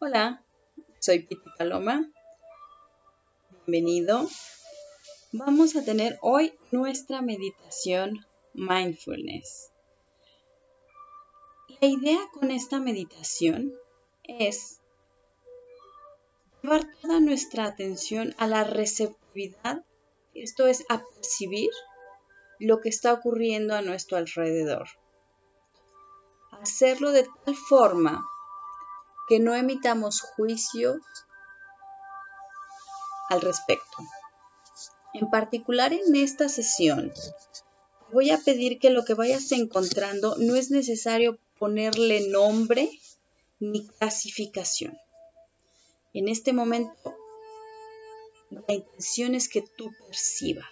Hola, soy Piti Paloma. Bienvenido. Vamos a tener hoy nuestra meditación mindfulness. La idea con esta meditación es llevar toda nuestra atención a la receptividad, esto es a percibir lo que está ocurriendo a nuestro alrededor. Hacerlo de tal forma que no emitamos juicios al respecto. En particular en esta sesión, voy a pedir que lo que vayas encontrando no es necesario ponerle nombre ni clasificación. En este momento, la intención es que tú percibas.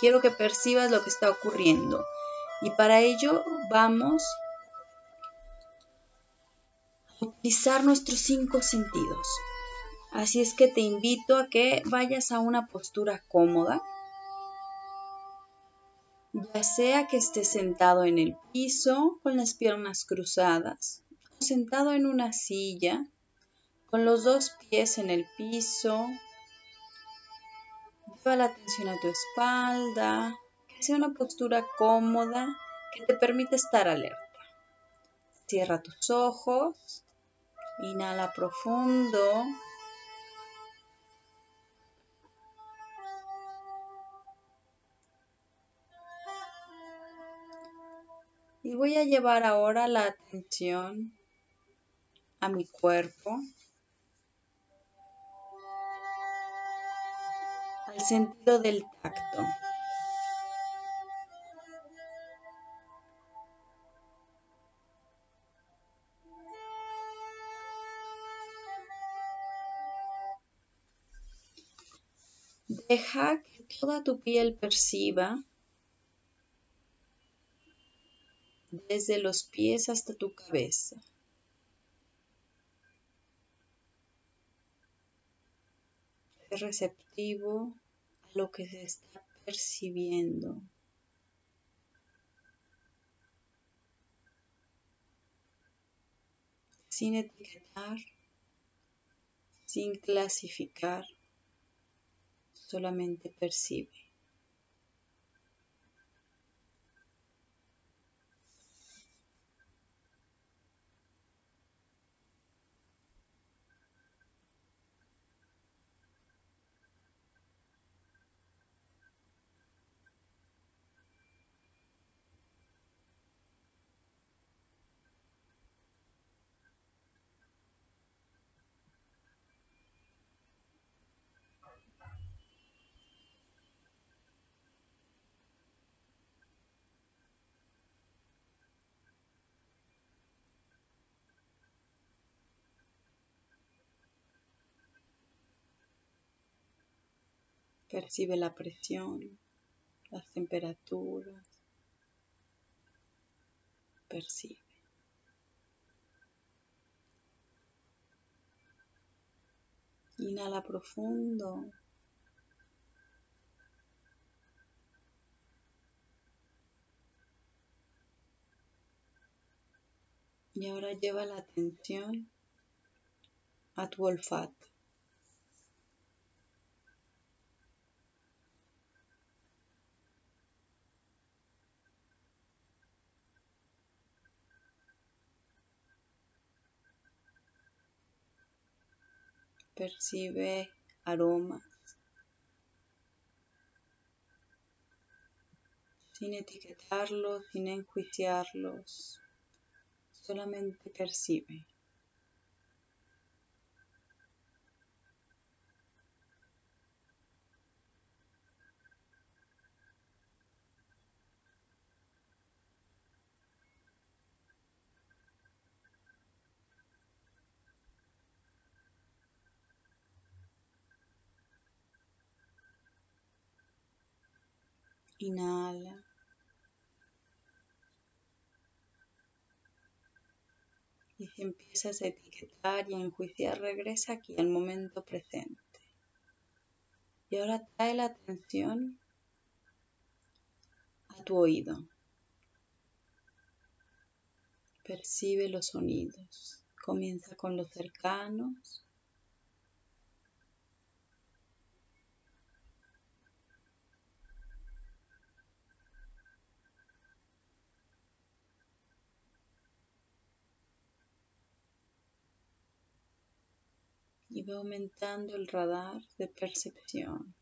Quiero que percibas lo que está ocurriendo. Y para ello vamos utilizar nuestros cinco sentidos. Así es que te invito a que vayas a una postura cómoda, ya sea que estés sentado en el piso con las piernas cruzadas o sentado en una silla con los dos pies en el piso. Lleva la atención a tu espalda, que sea una postura cómoda que te permite estar alerta. Cierra tus ojos, inhala profundo. Y voy a llevar ahora la atención a mi cuerpo, al sentido del tacto. Deja que toda tu piel perciba desde los pies hasta tu cabeza. Sé receptivo a lo que se está percibiendo. Sin etiquetar, sin clasificar, solamente percibe. Percibe la presión, las temperaturas. Percibe. Inhala profundo. Y ahora lleva la atención a tu olfato. Percibe aromas sin etiquetarlos, sin enjuiciarlos, solamente percibe. Inhala. Y si empiezas a etiquetar y a enjuiciar, regresa aquí al momento presente. Y ahora trae la atención a tu oído. Percibe los sonidos, Comienza con los cercanos. Va aumentando el radar de percepción.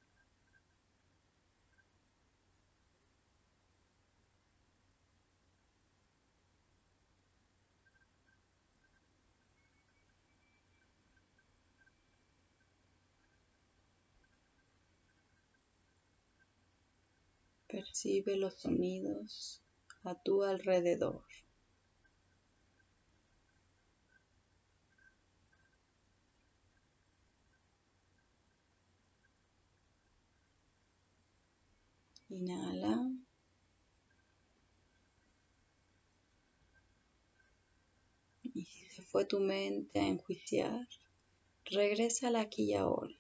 Percibe los sonidos a tu alrededor. Inhala. Y si se fue tu mente a enjuiciar, regresa al aquí y ahora.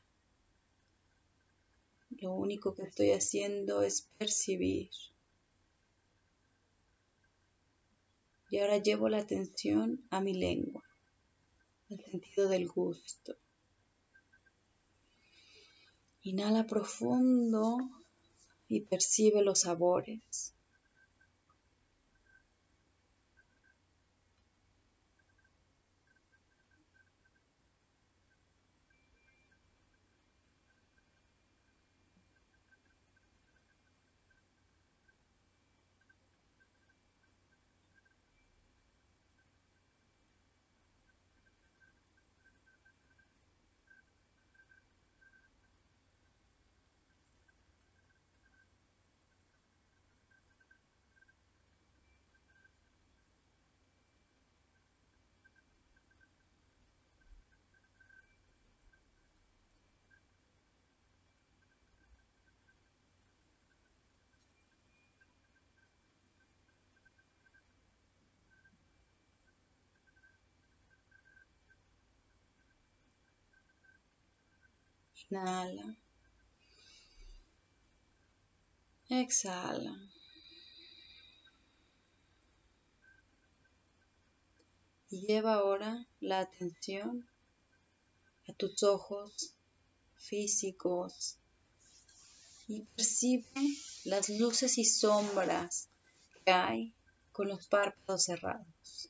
Lo único que estoy haciendo es percibir. Y ahora llevo la atención a mi lengua, al sentido del gusto. Inhala profundo y percibe los sabores. Inhala. Exhala. Y lleva ahora la atención a tus ojos físicos y percibe las luces y sombras que hay con los párpados cerrados.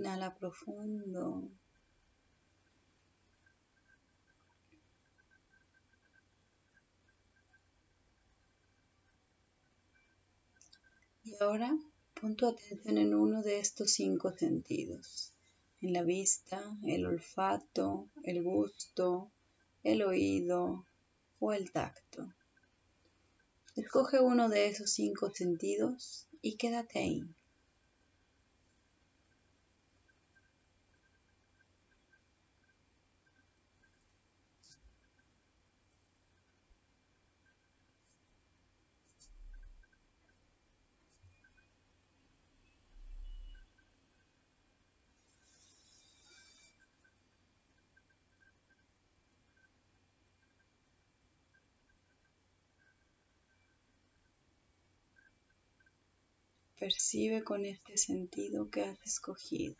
Inhala profundo. Y ahora pon tu atención en uno de estos cinco sentidos, en la vista, el olfato, el gusto, el oído o el tacto. Escoge uno de esos cinco sentidos y quédate ahí. Percibe con este sentido que has escogido.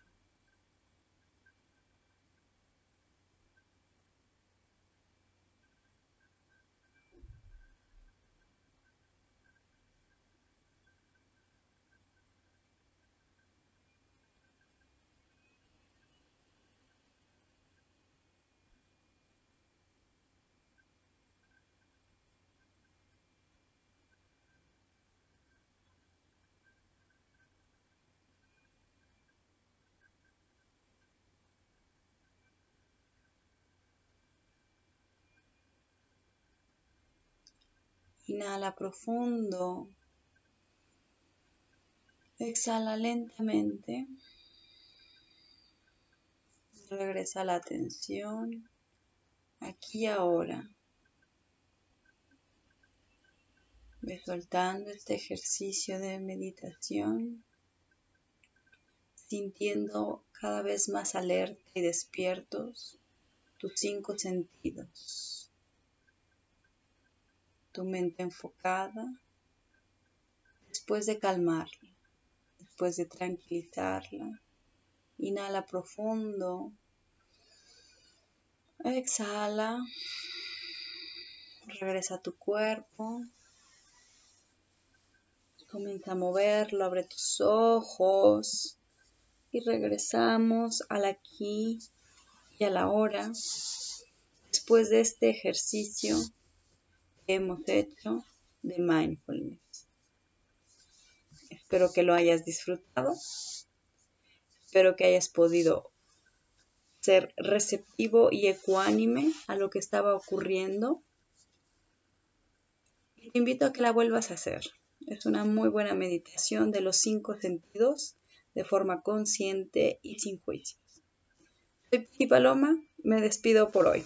Inhala profundo. Exhala lentamente. Regresa la atención aquí y ahora. Ve soltando este ejercicio de meditación, sintiendo cada vez más alerta y despiertos tus cinco sentidos. Tu mente enfocada, después de calmarla, después de tranquilizarla, inhala profundo Exhala. Regresa a tu cuerpo. Comienza a moverlo, abre tus ojos y regresamos al aquí y a la hora. Después de este ejercicio hemos hecho de mindfulness. Espero que lo hayas disfrutado. Espero que hayas podido ser receptivo y ecuánime a lo que estaba ocurriendo. te invito a que la vuelvas a hacer. Es una muy buena meditación de los cinco sentidos de forma consciente y sin juicios. Soy Piti Paloma, me despido por hoy.